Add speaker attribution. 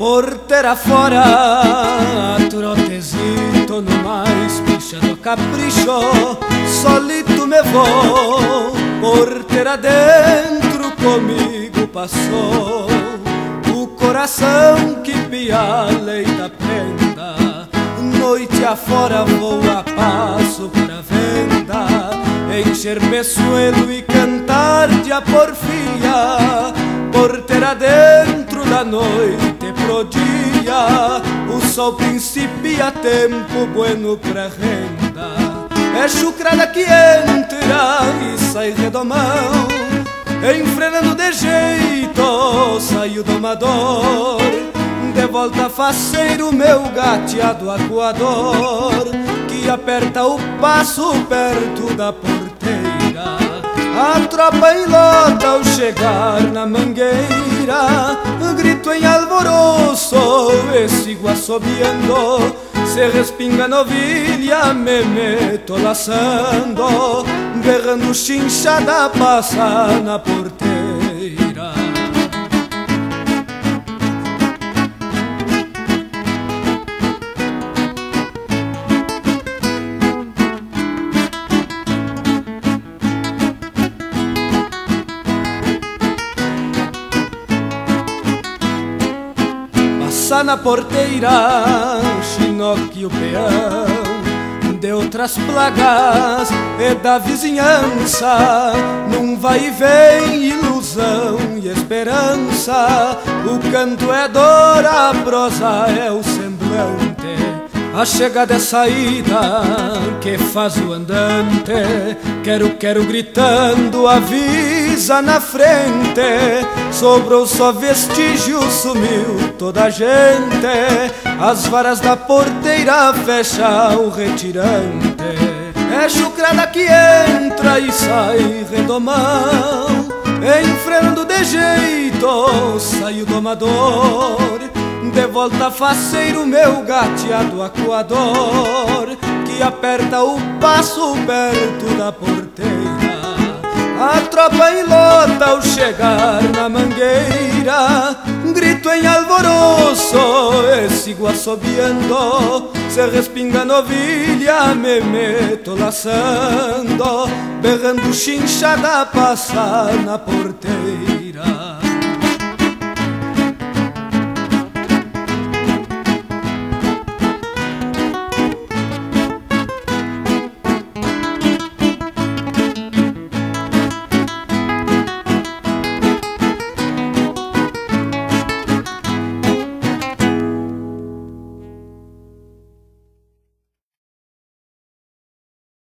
Speaker 1: Porteira fora, trotezito no mais, picha do capricho, solito me vou. Porteira dentro comigo passou, o coração que pia leita prenda. Noite afora vou a passo pra venda, encher peçoelo e cantar de a porfia. Porteira dentro da noite pro dia O sol principia tempo bueno pra renda É chucrada que entra e sai redomão Enfrenando de jeito sai o domador. De volta faceiro meu gateado acuador Que aperta o passo perto da porteira a tropa enlota ao chegar na mangueira. Grito em alvoroço e sigo assobiando. Se respinga novilha me meto laçando. Berrando chinchada passa na porteira na porteira, chinoque o peão de outras plagas e da vizinhança, num vai e vem, ilusão e esperança. O canto é dor, a prosa é o semblante. A chegada é saída que faz o andante Quero, quero gritando, avisa na frente Sobrou só vestígio, sumiu toda a gente. As varas da porteira fecha o retirante. É chucrada que entra e sai redomão Enfrenando de jeito, sai o domador. De volta faceiro meu gateado acuador Que aperta o passo perto da porteira A tropa enlota ao chegar na mangueira Grito em alvoroço e sigo assobiando Se respinga novilha me meto laçando Berrando chinchada passa na porteira